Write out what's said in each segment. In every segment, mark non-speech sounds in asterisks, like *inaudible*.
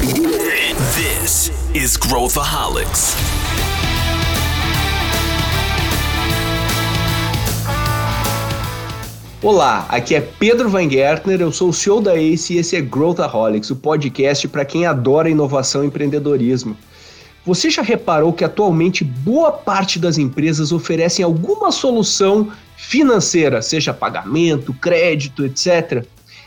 This is Growthaholics. Olá, aqui é Pedro Van Gertner, eu sou o CEO da ACE e esse é Growthaholics, o podcast para quem adora inovação e empreendedorismo. Você já reparou que atualmente boa parte das empresas oferecem alguma solução financeira, seja pagamento, crédito, etc.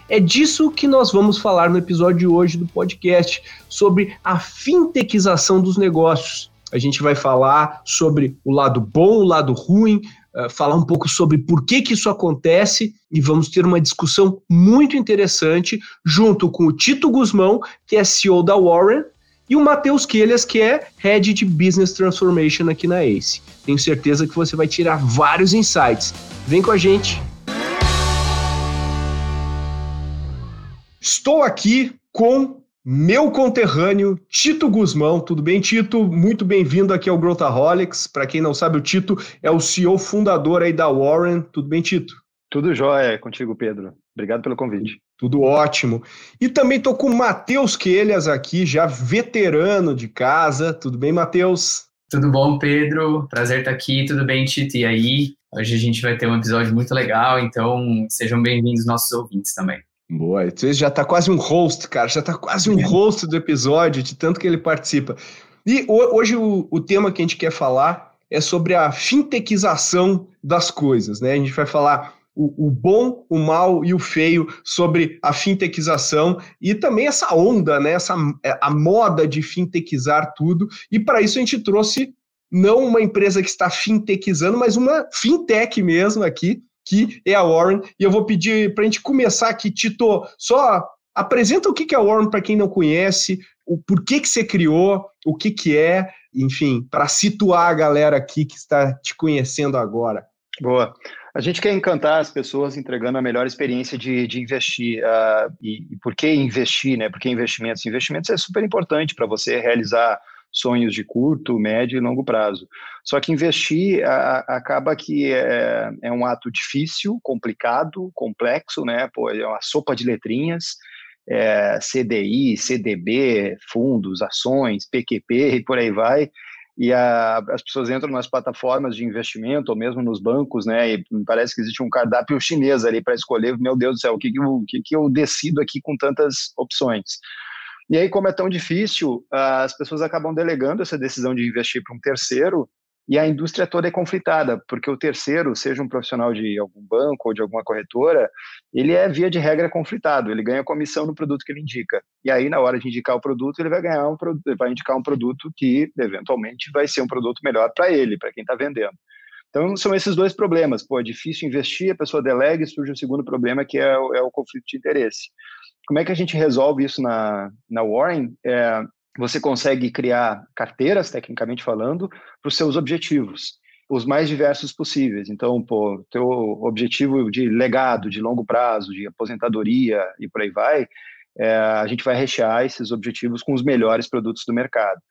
É disso que nós vamos falar no episódio de hoje do podcast, sobre a fintechização dos negócios. A gente vai falar sobre o lado bom, o lado ruim, uh, falar um pouco sobre por que, que isso acontece e vamos ter uma discussão muito interessante junto com o Tito Guzmão, que é CEO da Warren, e o Matheus Quelhas, que é Head de Business Transformation aqui na ACE. Tenho certeza que você vai tirar vários insights. Vem com a gente! Estou aqui com meu conterrâneo Tito Guzmão. Tudo bem, Tito? Muito bem-vindo aqui ao Growthaholics. Para quem não sabe, o Tito é o CEO fundador aí da Warren. Tudo bem, Tito? Tudo jóia contigo, Pedro. Obrigado pelo convite. Tudo ótimo. E também estou com o Matheus Quelhas aqui, já veterano de casa. Tudo bem, Matheus? Tudo bom, Pedro? Prazer estar aqui. Tudo bem, Tito? E aí? Hoje a gente vai ter um episódio muito legal, então sejam bem-vindos nossos ouvintes também. Boa, você já está quase um host, cara, já está quase um host do episódio, de tanto que ele participa. E hoje o, o tema que a gente quer falar é sobre a fintechização das coisas, né? A gente vai falar o, o, bom, o mal e o feio sobre a fintechização e também essa onda, né? Essa, é, a moda de fintechizar tudo. E para isso a gente trouxe não uma empresa que está fintechizando, mas uma fintech mesmo aqui, que é a Warren. E eu vou pedir para a gente começar aqui, Tito, só apresenta o que é a Warren para quem não conhece, o porquê que você criou, o que, que é, enfim, para situar a galera aqui que está te conhecendo agora. Boa. A gente quer encantar as pessoas entregando a melhor experiência de, de investir. Uh, e, e por que investir, né? Por que investimentos? Investimentos é super importante para você realizar sonhos de curto, médio e longo prazo. Só que investir a, acaba que é, é, um ato difícil, complicado, complexo, né? Pô, é uma sopa de letrinhas, é, CDI, CDB, fundos, ações, PQP e por aí vai. E a, as pessoas entram nas plataformas de investimento ou mesmo nos bancos, né? E parece que existe um cardápio chinês ali para escolher. Meu Deus do céu, o que, que, eu, o que, que eu decido aqui com tantas opções? E aí, como é tão difícil, as pessoas acabam delegando essa decisão de investir para um terceiro e a indústria toda é conflitada, porque o terceiro, seja um profissional de algum banco ou de alguma corretora, ele é via de regra conflitado, ele ganha comissão no produto que ele indica. E aí, na hora de indicar o produto, ele vai ganhar um vai indicar um produto que eventualmente vai ser um produto melhor para ele, para quem está vendendo. Então, são esses dois problemas. Pô, é difícil investir, a pessoa delega e surge o segundo problema, que é, é o conflito de interesse. Como é que a gente resolve isso na, na Warren? É, você consegue criar carteiras, tecnicamente falando, para os seus objetivos, os mais diversos possíveis. Então, pô, teu objetivo de legado, de longo prazo, de aposentadoria e por aí vai, é, a gente vai rechear esses objetivos com os melhores produtos do mercado.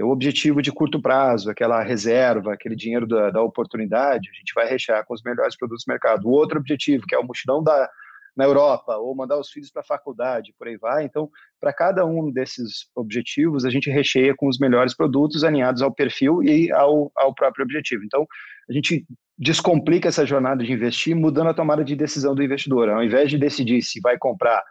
O objetivo de curto prazo, aquela reserva, aquele dinheiro da, da oportunidade, a gente vai rechear com os melhores produtos do mercado. O outro objetivo, que é o mochilão da, na Europa, ou mandar os filhos para a faculdade, por aí vai. Então, para cada um desses objetivos, a gente recheia com os melhores produtos alinhados ao perfil e ao, ao próprio objetivo. Então, a gente descomplica essa jornada de investir, mudando a tomada de decisão do investidor. Ao invés de decidir se vai comprar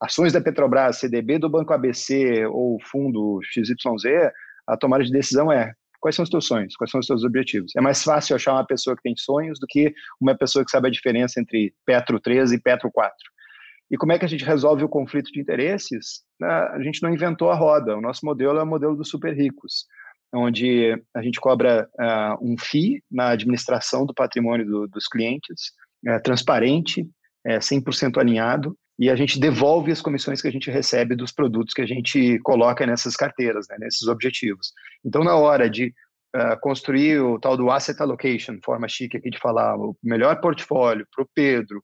ações da Petrobras, CDB do Banco ABC ou fundo XYZ, a tomada de decisão é Quais são os teus sonhos? Quais são os teus objetivos? É mais fácil achar uma pessoa que tem sonhos do que uma pessoa que sabe a diferença entre Petro 3 e Petro 4. E como é que a gente resolve o conflito de interesses? A gente não inventou a roda. O nosso modelo é o modelo dos super ricos, onde a gente cobra uh, um FII na administração do patrimônio do, dos clientes, é, transparente, é, 100% alinhado, e a gente devolve as comissões que a gente recebe dos produtos que a gente coloca nessas carteiras, né, nesses objetivos. Então, na hora de uh, construir o tal do asset allocation, forma chique aqui de falar, o melhor portfólio para o Pedro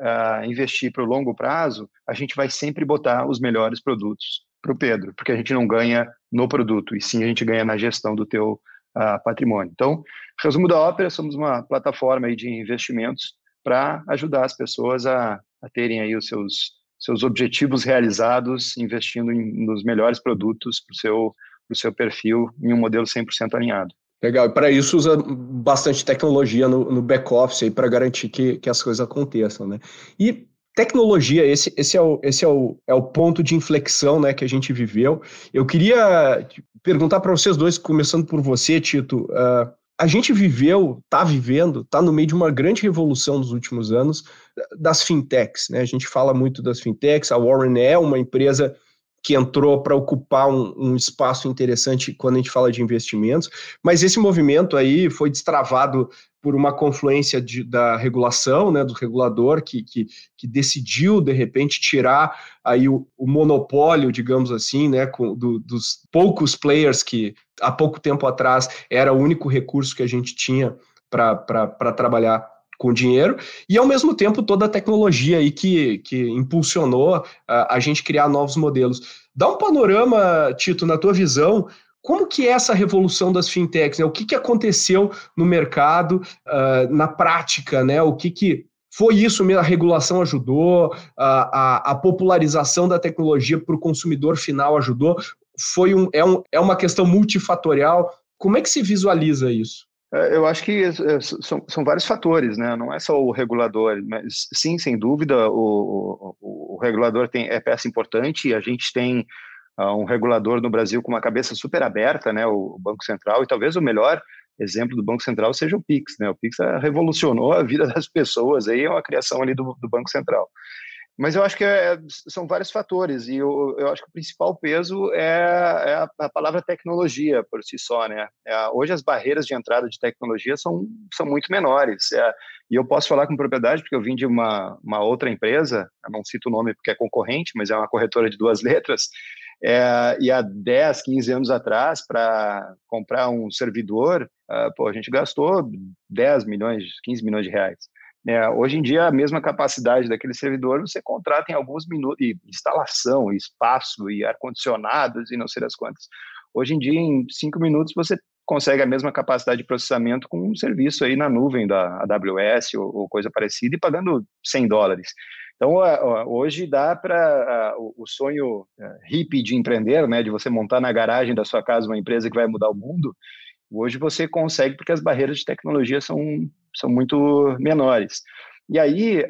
uh, investir para o longo prazo, a gente vai sempre botar os melhores produtos para o Pedro, porque a gente não ganha no produto, e sim a gente ganha na gestão do teu uh, patrimônio. Então, resumo da ópera, somos uma plataforma aí de investimentos para ajudar as pessoas a a terem aí os seus, seus objetivos realizados investindo em, nos melhores produtos para o seu, seu perfil em um modelo 100% alinhado. Legal, e para isso usa bastante tecnologia no, no back-office para garantir que, que as coisas aconteçam, né? E tecnologia, esse, esse, é, o, esse é, o, é o ponto de inflexão né, que a gente viveu. Eu queria perguntar para vocês dois, começando por você, Tito. Uh, a gente viveu, está vivendo, está no meio de uma grande revolução nos últimos anos das fintechs. Né? A gente fala muito das fintechs, a Warren é uma empresa que entrou para ocupar um, um, espaço interessante quando a gente fala de investimentos, mas esse movimento aí foi destravado por uma confluência de, da regulação, né, do regulador, que, que, que, decidiu, de repente, tirar aí o, o monopólio, digamos assim, né, com, do, dos poucos players que há pouco tempo atrás era o único recurso que a gente tinha para trabalhar com dinheiro, e ao mesmo tempo toda a tecnologia aí que, que impulsionou a, a gente criar novos modelos. Dá um panorama, Tito, na tua visão, como que é essa revolução das fintechs? Né? O que, que aconteceu no mercado, uh, na prática, né? O que, que foi isso mesmo? A regulação ajudou, a, a, a popularização da tecnologia para o consumidor final ajudou. Foi um, é, um, é uma questão multifatorial. Como é que se visualiza isso? É, eu acho que é, são, são vários fatores, né? Não é só o regulador, mas sim, sem dúvida, o, o, o regulador tem, é peça importante. A gente tem uh, um regulador no Brasil com uma cabeça super aberta, né? O Banco Central, e talvez o melhor exemplo do Banco Central seja o Pix, né? O Pix revolucionou a vida *laughs* das pessoas, aí é uma criação ali do, do Banco Central. Mas eu acho que é, são vários fatores, e eu, eu acho que o principal peso é, é a, a, palavra tecnologia por si só, né? É, hoje as barreiras de entrada de tecnologia são, são muito menores, é, e eu posso falar com propriedade porque eu vim de uma, uma outra empresa, não cito o nome porque é concorrente, mas é uma corretora de duas *laughs* letras, é, e há 10, 15 anos atrás, para comprar um servidor, uh, pô, a gente gastou 10 milhões, 15 milhões de reais. É, hoje em dia, a mesma capacidade daquele servidor você contrata em alguns minutos, e instalação, e espaço, e ar-condicionados, e não sei das quantas. Hoje em dia, em cinco minutos, você consegue a mesma capacidade de processamento com um serviço aí na nuvem da AWS ou, ou coisa parecida, e pagando 100 dólares. Então, hoje dá para o sonho é, hippie de empreender, né, de você montar na garagem da sua casa uma empresa que vai mudar o mundo, hoje você consegue porque as barreiras de tecnologia são são muito menores. E aí,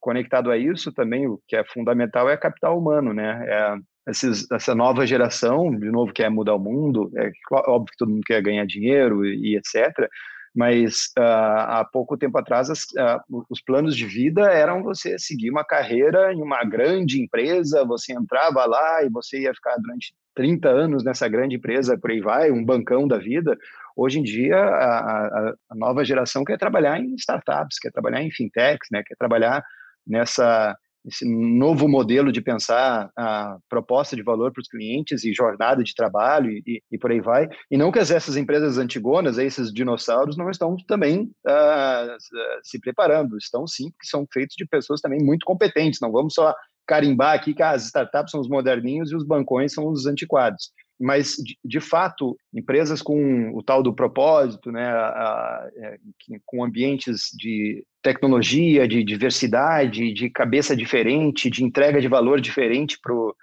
conectado a isso também, o que é fundamental é capital humano, né? É, esses, essa nova geração, de novo, quer mudar o mundo, é óbvio que todo mundo quer ganhar dinheiro e, e etc., mas uh, há pouco tempo atrás as, uh, os planos de vida eram você seguir uma carreira em uma grande empresa, você entrava lá e você ia ficar durante 30 anos nessa grande empresa, por aí vai, um bancão da vida. Hoje em dia, a, a, nova geração quer trabalhar em startups, quer trabalhar em fintechs, né, quer trabalhar nessa esse novo modelo de pensar a proposta de valor para os clientes e jornada de trabalho e, e, por aí vai. E não que essas empresas antigonas, esses dinossauros, não estão também uh, se preparando, estão sim, porque são feitos de pessoas também muito competentes. Não vamos só carimbar aqui que as startups são os moderninhos e os bancões são os antiquados. Mas, de, de fato, empresas com o tal do propósito, né, a, a, é, com ambientes de tecnologia, de diversidade, de cabeça diferente, de entrega de valor diferente para o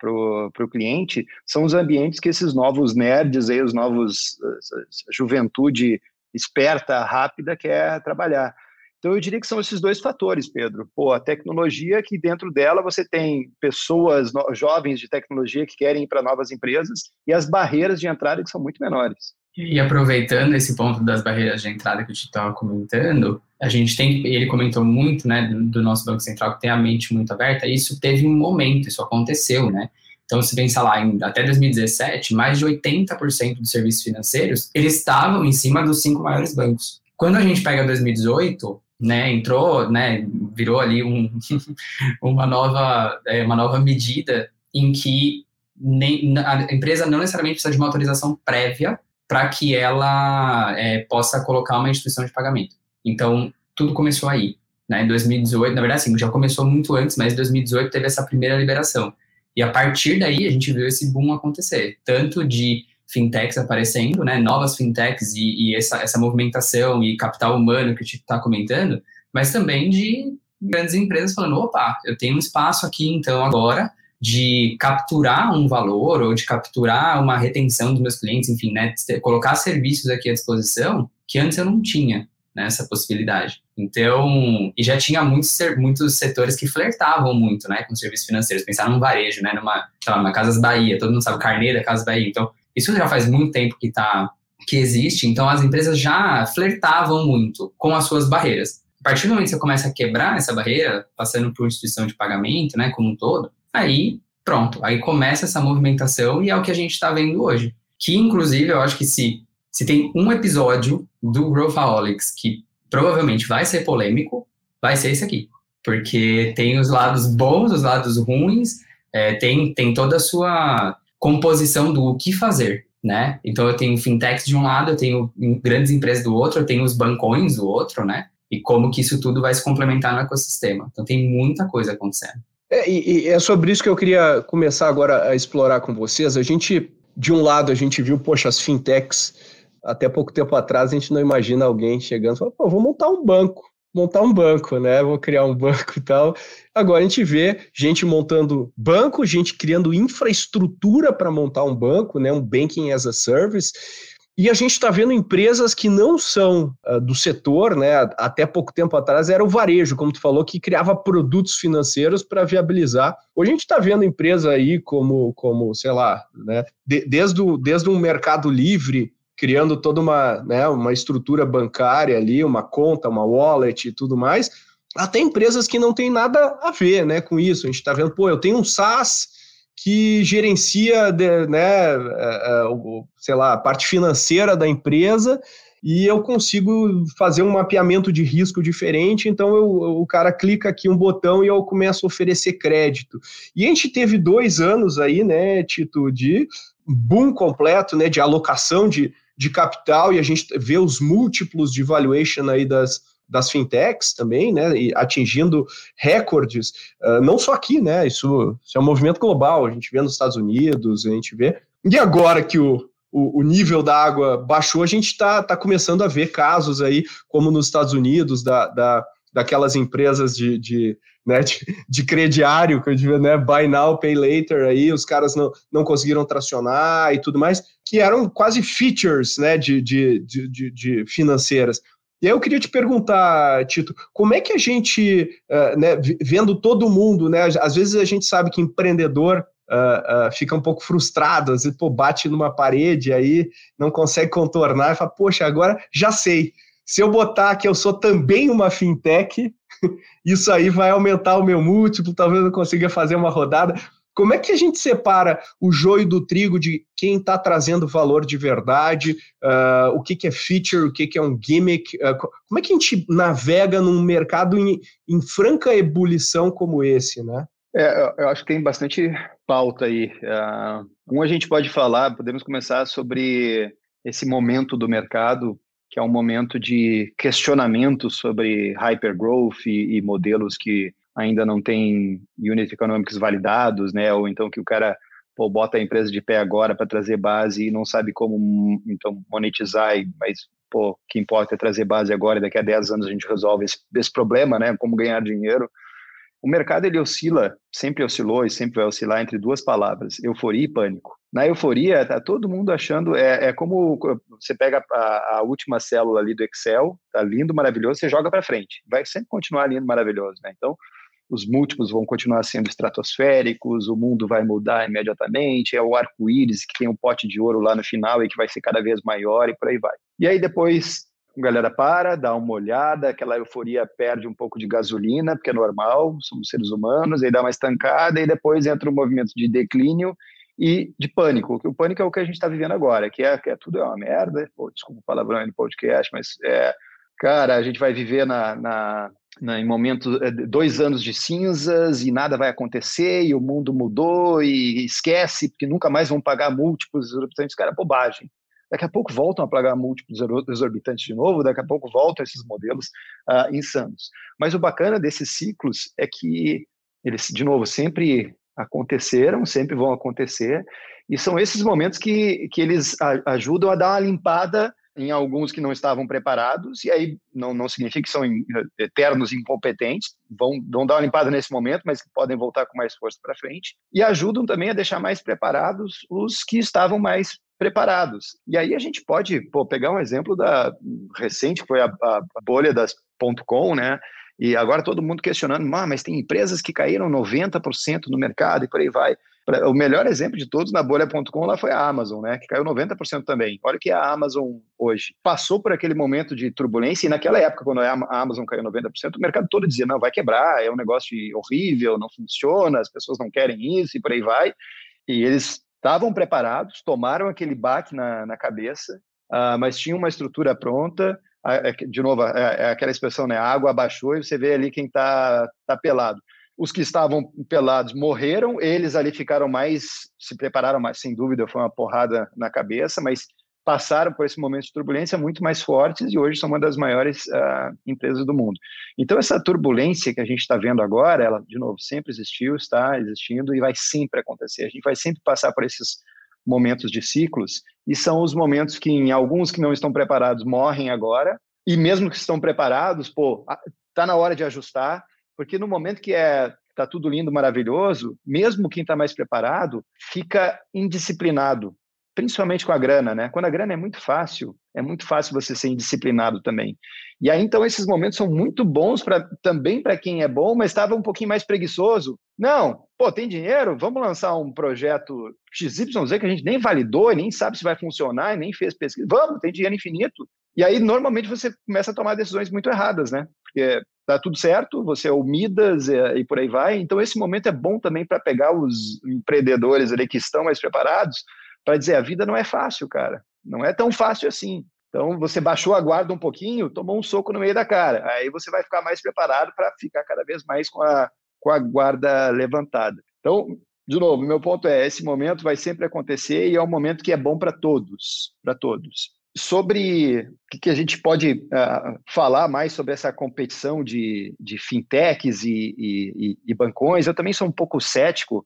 para o cliente, são os ambientes que esses novos nerds, aí, os novos juventude esperta, rápida, quer trabalhar. Então, eu diria que são esses dois fatores, Pedro. Pô, a tecnologia, que dentro dela você tem pessoas no, jovens de tecnologia que querem ir para novas empresas, e as barreiras de entrada que são muito menores. E aproveitando esse ponto das barreiras de entrada que o Tito estava comentando, a gente tem, ele comentou muito, né, do nosso Banco Central que tem a mente muito aberta, e isso teve um momento, isso aconteceu, né? Então, se pensar lá, em, até 2017, mais de 80% dos serviços financeiros, eles estavam em cima dos cinco maiores bancos. Quando a gente pega 2018, né, entrou, né, virou ali um, *laughs* uma, nova, é, uma nova medida em que nem, a empresa não necessariamente precisa de uma autorização prévia para que ela é, possa colocar uma instituição de pagamento. Então, tudo começou aí. Né, em 2018, na verdade, assim, já começou muito antes, mas em 2018 teve essa primeira liberação. E a partir daí a gente viu esse boom acontecer, tanto de fintechs aparecendo, né, novas fintechs e, e essa, essa movimentação e capital humano que a gente está comentando, mas também de grandes empresas falando, opa, eu tenho um espaço aqui então agora de capturar um valor ou de capturar uma retenção dos meus clientes, enfim, né, colocar serviços aqui à disposição que antes eu não tinha né, essa possibilidade. Então, e já tinha muitos, muitos setores que flertavam muito, né, com serviços financeiros. Pensar num varejo, né, numa, sei lá, numa Casas Bahia, todo mundo sabe Carneira, Casas Bahia. Então, isso já faz muito tempo que tá, que existe. Então, as empresas já flertavam muito com as suas barreiras. A partir do momento que você começa a quebrar essa barreira, passando por instituição de pagamento, né, como um todo, aí pronto, aí começa essa movimentação e é o que a gente está vendo hoje. Que, inclusive, eu acho que se, se tem um episódio do Growthaholics que provavelmente vai ser polêmico, vai ser esse aqui. Porque tem os lados bons, os lados ruins, é, tem, tem toda a sua composição do que fazer, né? Então eu tenho fintechs de um lado, eu tenho grandes empresas do outro, eu tenho os bancões do outro, né? E como que isso tudo vai se complementar no ecossistema. Então tem muita coisa acontecendo. É, e, e é sobre isso que eu queria começar agora a explorar com vocês. A gente, de um lado, a gente viu, poxa, as fintechs, até pouco tempo atrás, a gente não imagina alguém chegando e falando, vou montar um banco, montar um banco, né? Vou criar um banco e tal. Agora a gente vê gente montando banco, gente criando infraestrutura para montar um banco, né? Um banking as a service. E a gente está vendo empresas que não são uh, do setor, né? Até pouco tempo atrás era o varejo, como tu falou, que criava produtos financeiros para viabilizar. Hoje a gente está vendo empresa aí como, como sei lá, né? De, desde, o, desde um mercado livre criando toda uma, né, uma estrutura bancária ali, uma conta, uma wallet e tudo mais, até empresas que não têm nada a ver né, com isso. A gente está vendo, pô, eu tenho um SaaS que gerencia, né, é, é, sei lá, a parte financeira da empresa e eu consigo fazer um mapeamento de risco diferente, então eu, o cara clica aqui um botão e eu começo a oferecer crédito. E a gente teve dois anos aí, né, Tito, de boom completo, né, de alocação de, de capital, e a gente vê os múltiplos de valuation aí das, das fintechs também, né, e atingindo recordes, uh, não só aqui, né, isso, isso, é um movimento global, a gente vê nos Estados Unidos, a gente vê, e agora que o, o, o nível da água baixou, a gente está tá começando a ver casos aí, como nos Estados Unidos, da, da daquelas empresas de, de, né, de, de crediário, que eu digo, né, buy now, pay later, aí os caras não, não conseguiram tracionar e tudo mais, que eram quase features, né, de, de, de, de financeiras. E aí eu queria te perguntar, Tito, como é que a gente, uh, né, vendo todo mundo, né, às vezes a gente sabe que empreendedor uh, uh, fica um pouco frustrado, às vezes pô, bate numa parede aí, não consegue contornar e fala, poxa, agora já sei, se eu botar que eu sou também uma fintech, *laughs* isso aí vai aumentar o meu múltiplo, talvez eu consiga fazer uma rodada. Como é que a gente separa o joio do trigo de quem está trazendo valor de verdade, uh, o que, que, é feature, o que, que é um gimmick? Uh, como é que a gente navega num mercado em, em franca ebulição como esse, né? É, eu acho que tem bastante pauta aí. Uh, um, a gente pode falar, podemos começar sobre esse momento do mercado, que é um momento de questionamento sobre hypergrowth e, e modelos que ainda não tem unit economics validados, né? Ou então que o cara pô, bota a empresa de pé agora para trazer base e não sabe como então monetizar, mas pô, o que importa é trazer base agora e daqui a 10 anos a gente resolve esse, esse problema, né? Como ganhar dinheiro. O mercado ele oscila, sempre oscilou e sempre vai oscilar entre duas palavras: euforia e pânico. Na euforia, tá todo mundo achando é, é como você pega a, a, última célula ali do Excel, tá lindo, maravilhoso, você joga para frente, vai sempre continuar lindo, maravilhoso, né? Então os múltiplos vão continuar sendo estratosféricos, o mundo vai mudar imediatamente, é o arco-íris que tem um pote de ouro lá no final e que vai ser cada vez maior e por aí vai. E aí depois a galera para, dá uma olhada, aquela euforia perde um pouco de gasolina, porque é normal, somos seres humanos, aí dá uma estancada e depois entra um movimento de declínio e de pânico. O pânico é o que a gente está vivendo agora, que é, que é tudo é uma merda, Pô, desculpa o palavrão no podcast, mas é, cara, a gente vai viver na, na né, em momentos, eh, dois anos de cinzas e nada vai acontecer e o mundo mudou e esquece porque nunca mais vão pagar múltiplos cara, é bobagem. Daqui a pouco voltam a pagar múltiplos exorbitantes de novo, daqui a pouco voltam esses modelos uh, insanos. Mas o bacana desses ciclos é que eles, de novo, sempre aconteceram, sempre vão acontecer, e são esses momentos que, que eles ajudam a dar uma limpada em alguns que não estavam preparados, e aí não, não significa que são eternos incompetentes, vão, vão dar uma limpada nesse momento, mas que podem voltar com mais força para frente, e ajudam também a deixar mais preparados os que estavam mais preparados. E aí a gente pode pô, pegar um exemplo da recente, foi a, a bolha das .com, né? E agora todo mundo questionando, ah, mas tem empresas que caíram 90% no mercado e por aí vai. O melhor exemplo de todos na bolha.com lá foi a Amazon, né? Que caiu 90% também. Olha que a Amazon hoje passou por aquele momento de turbulência e naquela época, quando a Amazon caiu 90%, o mercado todo dizia, não, vai quebrar, é um negócio horrível, não funciona, as pessoas não querem isso e por aí vai. E eles estavam preparados, tomaram aquele baque na, na cabeça, uh, mas tinham uma estrutura pronta, é de novo, é, é, aquela expressão, né? A água abaixou e você vê ali quem está tá pelado os que estavam pelados morreram, eles ali ficaram mais, se prepararam mais, sem dúvida, foi uma porrada na cabeça, mas passaram por esse momento de turbulência muito mais fortes e hoje são uma das maiores uh, empresas do mundo. Então, essa turbulência que a gente está vendo agora, ela, de novo, sempre existiu, está existindo e vai sempre acontecer. A gente vai sempre passar por esses momentos de ciclos e são os momentos que, em alguns que não estão preparados, morrem agora e mesmo que estão preparados, pô, tá na hora de ajustar porque no momento que é tá tudo lindo, maravilhoso, mesmo quem está mais preparado fica indisciplinado, principalmente com a grana, né? Quando a grana é muito fácil, é muito fácil você ser indisciplinado também. E aí então esses momentos são muito bons para também para quem é bom, mas estava um pouquinho mais preguiçoso. Não, pô, tem dinheiro, vamos lançar um projeto XYZ que a gente nem validou, nem sabe se vai funcionar, nem fez pesquisa. Vamos, tem dinheiro infinito. E aí normalmente você começa a tomar decisões muito erradas, né? Porque tá tudo certo, você é o Midas e, e por aí vai. Então, esse momento é bom também para pegar os empreendedores ali que estão mais preparados para dizer: a vida não é fácil, cara. Não é tão fácil assim. Então, você baixou a guarda um pouquinho, tomou um soco no meio da cara. Aí você vai ficar mais preparado para ficar cada vez mais com a, com a guarda levantada. Então, de novo, meu ponto é: esse momento vai sempre acontecer e é um momento que é bom para todos, para todos sobre o que a gente pode uh, falar mais sobre essa competição de, de fintechs e, e, e, bancões, eu também sou um pouco cético.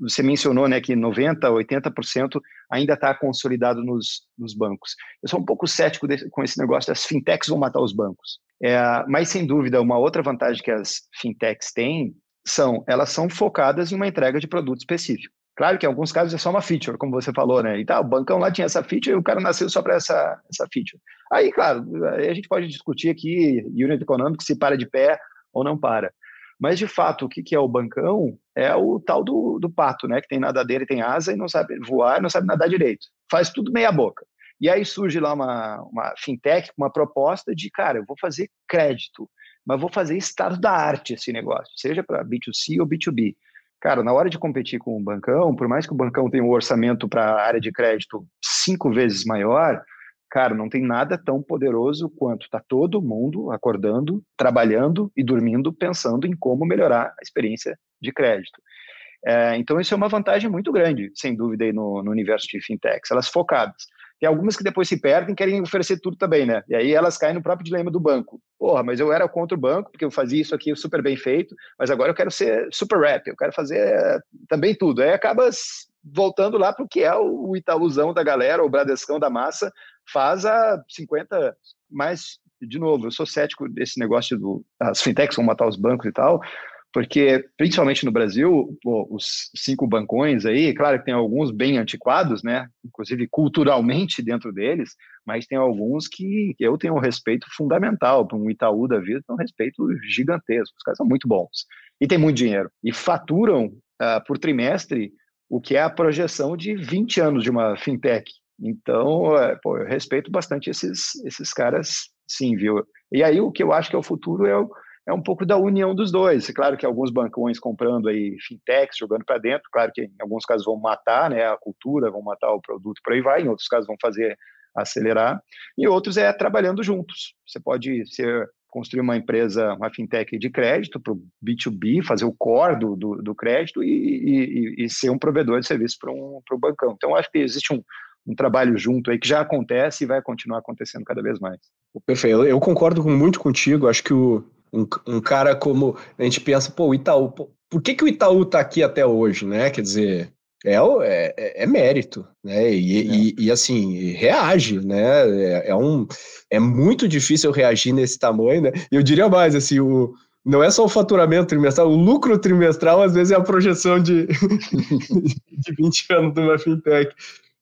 Você mencionou né, que 90%, 80% ainda está consolidado nos, nos bancos. Eu sou um pouco cético desse, com esse negócio das fintechs vão matar os bancos. É, mas, sem dúvida, uma outra vantagem que as fintechs têm são elas são focadas em uma entrega de produto específico. Claro que em alguns casos é só uma feature, como você falou, né? E tá, o bancão lá tinha essa feature e o cara nasceu só para essa, essa feature. Aí, claro, a gente pode discutir aqui unit econômico se para de pé ou não para. Mas, de fato, o que, que é o bancão é o tal do, do pato, né? Que tem nadadeira e tem asa e não sabe voar, não sabe nadar direito. Faz tudo meia boca. E aí surge lá uma, uma fintech com uma proposta de, cara, eu vou fazer crédito, mas vou fazer estado da arte esse negócio, seja para B2C ou B2B. Cara, na hora de competir com o bancão, por mais que o bancão tenha um orçamento para a área de crédito cinco vezes maior, cara, não tem nada tão poderoso quanto está todo mundo acordando, trabalhando e dormindo pensando em como melhorar a experiência de crédito. É, então, isso é uma vantagem muito grande, sem dúvida, aí no, no universo de fintechs, elas focadas. Tem algumas que depois se perdem e querem oferecer tudo também, né? E aí elas caem no próprio dilema do banco. Porra, mas eu era contra o banco, porque eu fazia isso aqui super bem feito, mas agora eu quero ser super rap, eu quero fazer também tudo. Aí acaba voltando lá para o que é o Itaúzão da galera, o Bradescão da massa, faz há 50 anos. Mas, de novo, eu sou cético desse negócio do as fintechs vão matar os bancos e tal, porque principalmente no Brasil, os cinco bancões aí, claro que tem alguns bem antiquados, né, inclusive culturalmente dentro deles, mas tem alguns que eu tenho um respeito fundamental, para um Itaú da vida, tem um respeito gigantesco, os caras são muito bons, e tem muito dinheiro, e faturam uh, por trimestre o que é a projeção de 20 anos de uma fintech, então, é, pô, eu respeito bastante esses, esses caras, sim, viu? E aí o que eu acho que é o futuro é é um pouco da união dos dois. É claro que alguns bancões comprando aí fintechs, jogando para dentro, claro que em alguns casos vão matar né, a cultura, vão matar o produto, por aí vai, em outros casos vão fazer acelerar, e outros é trabalhando juntos. Você pode ser construir uma empresa, uma fintech de crédito para o B2B, fazer o core do, do, do crédito e, e, e, ser um provedor de serviço para um, o bancão. Então, acho que existe um, um trabalho junto aí que já acontece e vai continuar acontecendo cada vez mais. Perfeito, eu concordo muito contigo, acho que o, um, um cara como. A gente pensa, pô, o Itaú, pô, por que, que o Itaú está aqui até hoje, né? Quer dizer, é, é, é mérito, né? E, é. e, e, assim, reage, né? É, é, um, é muito difícil reagir nesse tamanho, né? E eu diria mais, assim, o, não é só o faturamento trimestral, o lucro trimestral às vezes é a projeção de, *laughs* de 20 anos de uma fintech.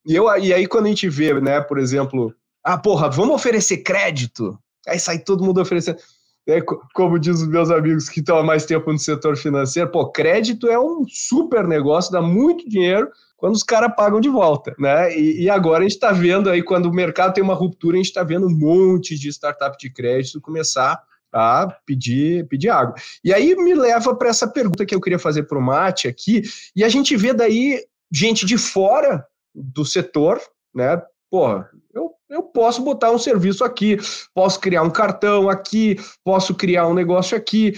E, eu, e aí, quando a gente vê, né, por exemplo, ah, porra, vamos oferecer crédito. Aí sai todo mundo oferecendo. É, como diz os meus amigos que estão há mais tempo no setor financeiro, pô, crédito é um super negócio, dá muito dinheiro quando os caras pagam de volta, né? E, e agora a gente está vendo aí, quando o mercado tem uma ruptura, a gente está vendo um monte de startup de crédito começar a pedir, pedir água. E aí me leva para essa pergunta que eu queria fazer para o Mate aqui, e a gente vê daí gente de fora do setor, né? Porra, eu, eu posso botar um serviço aqui, posso criar um cartão aqui, posso criar um negócio aqui.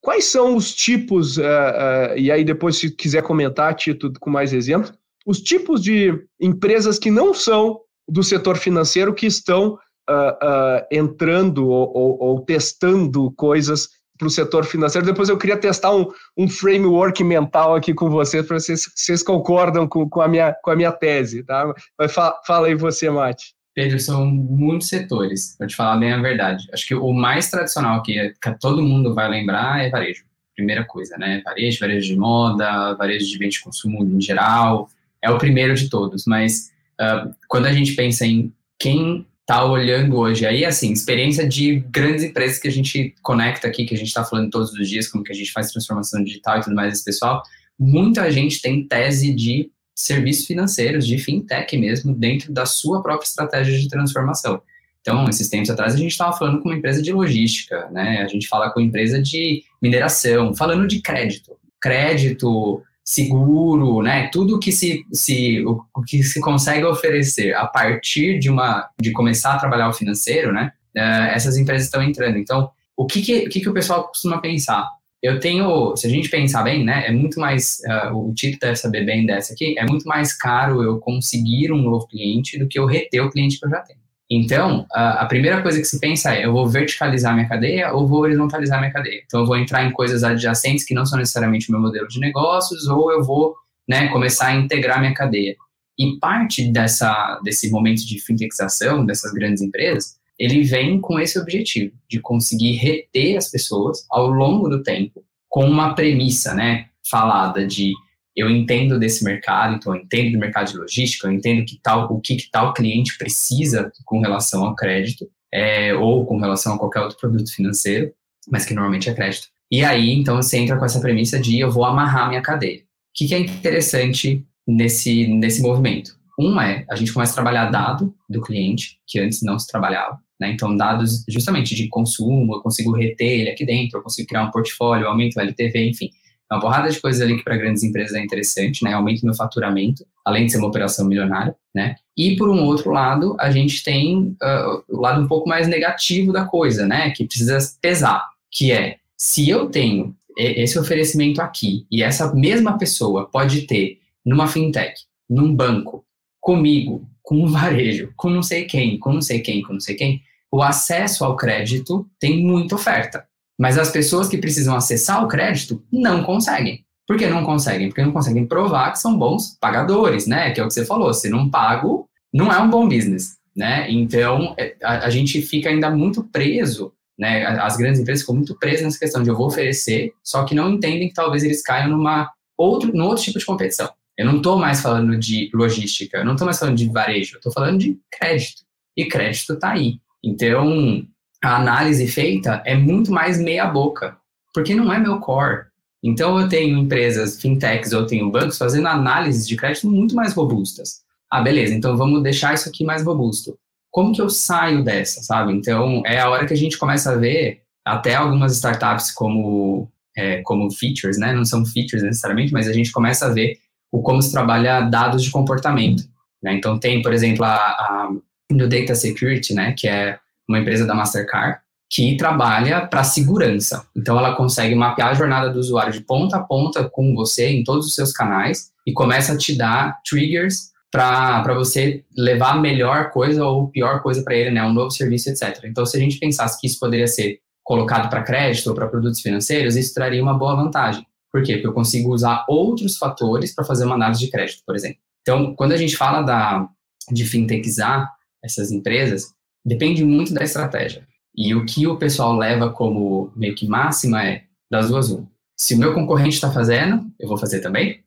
Quais são os tipos, uh, uh, e aí depois se quiser comentar, Tito, com mais exemplos, os tipos de empresas que não são do setor financeiro que estão uh, entrando ou, ou, ou testando coisas para o setor financeiro. Depois eu queria testar um, um framework mental aqui com vocês, para vocês, vocês concordam com, com, a minha, com a minha tese, tá? Mas fala, fala aí você, Mate. Pedro, são muitos setores, para te falar bem a verdade. Acho que o mais tradicional que, que todo mundo vai lembrar é varejo. Primeira coisa, né? Varejo, varejo de moda, varejo de bem de consumo em geral, é o primeiro de todos. Mas uh, quando a gente pensa em quem tá olhando hoje aí, assim, experiência de grandes empresas que a gente conecta aqui, que a gente está falando todos os dias, como que a gente faz transformação digital e tudo mais, esse pessoal, muita gente tem tese de serviços financeiros, de fintech mesmo, dentro da sua própria estratégia de transformação. Então, esses tempos atrás, a gente estava falando com uma empresa de logística, né? A gente fala com empresa de mineração, falando de crédito. Crédito, seguro, né? Tudo que se, se o, que se consegue oferecer a partir de uma de começar a trabalhar o financeiro, né? Uh, essas empresas estão entrando. Então, o que que, o que que o pessoal costuma pensar? Eu tenho, se a gente pensar bem, né? É muito mais uh, o Tito deve saber bem dessa aqui. É muito mais caro eu conseguir um novo cliente do que eu reter o cliente que eu já tenho. Então, a primeira coisa que se pensa é: eu vou verticalizar minha cadeia ou vou horizontalizar minha cadeia? Então, eu vou entrar em coisas adjacentes que não são necessariamente o meu modelo de negócios, ou eu vou né, começar a integrar minha cadeia. E parte dessa, desse momento de fintechização dessas grandes empresas, ele vem com esse objetivo de conseguir reter as pessoas ao longo do tempo com uma premissa, né, falada de eu entendo desse mercado, então eu entendo do mercado de logística, eu entendo que tal, o que, que tal cliente precisa com relação ao crédito, é, ou com relação a qualquer outro produto financeiro, mas que normalmente é crédito. E aí, então, você entra com essa premissa de eu vou amarrar minha cadeia. O que, que é interessante nesse, nesse movimento? Um é, a gente começa a trabalhar dado do cliente, que antes não se trabalhava. Né? Então, dados justamente de consumo, eu consigo reter ele aqui dentro, eu consigo criar um portfólio, aumento o LTV, enfim uma porrada de coisas ali que para grandes empresas é interessante, né? Aumenta meu faturamento, além de ser uma operação milionária, né? E por um outro lado, a gente tem uh, o lado um pouco mais negativo da coisa, né? Que precisa pesar, que é se eu tenho esse oferecimento aqui e essa mesma pessoa pode ter numa fintech, num banco, comigo, com um *laughs* varejo, com não sei quem, com não sei quem, com não sei quem, o acesso ao crédito tem muita oferta. Mas as pessoas que precisam acessar o crédito não conseguem. Por que não conseguem? Porque não conseguem provar que são bons pagadores, né? Que é o que você falou. Se não pago, não é um bom business, né? Então, é, a, a gente fica ainda muito preso, né? As grandes empresas ficam muito presas nessa questão de eu vou oferecer, só que não entendem que talvez eles caiam numa outro, num outro tipo de competição. Eu não estou mais falando de logística, eu não estou mais falando de varejo, eu estou falando de crédito. E crédito está aí. Então, a análise feita é muito mais meia boca, porque não é meu core. Então eu tenho empresas fintechs ou eu tenho bancos fazendo análises de crédito muito mais robustas. Ah, beleza, então vamos deixar isso aqui mais robusto. Como que eu saio dessa, sabe? Então é a hora que a gente começa a ver até algumas startups como é, como features, né? Não são features necessariamente, mas a gente começa a ver o como se trabalha dados de comportamento. Né? Então tem, por exemplo, a, a no Data Security, né? Que é uma empresa da Mastercard, que trabalha para segurança. Então, ela consegue mapear a jornada do usuário de ponta a ponta com você em todos os seus canais e começa a te dar triggers para você levar a melhor coisa ou pior coisa para ele, né? Um novo serviço, etc. Então, se a gente pensasse que isso poderia ser colocado para crédito ou para produtos financeiros, isso traria uma boa vantagem. Por quê? Porque eu consigo usar outros fatores para fazer uma análise de crédito, por exemplo. Então, quando a gente fala da, de fintechizar essas empresas, depende muito da estratégia. E o que o pessoal leva como meio que máxima é das duas. Se o meu concorrente está fazendo, eu vou fazer também.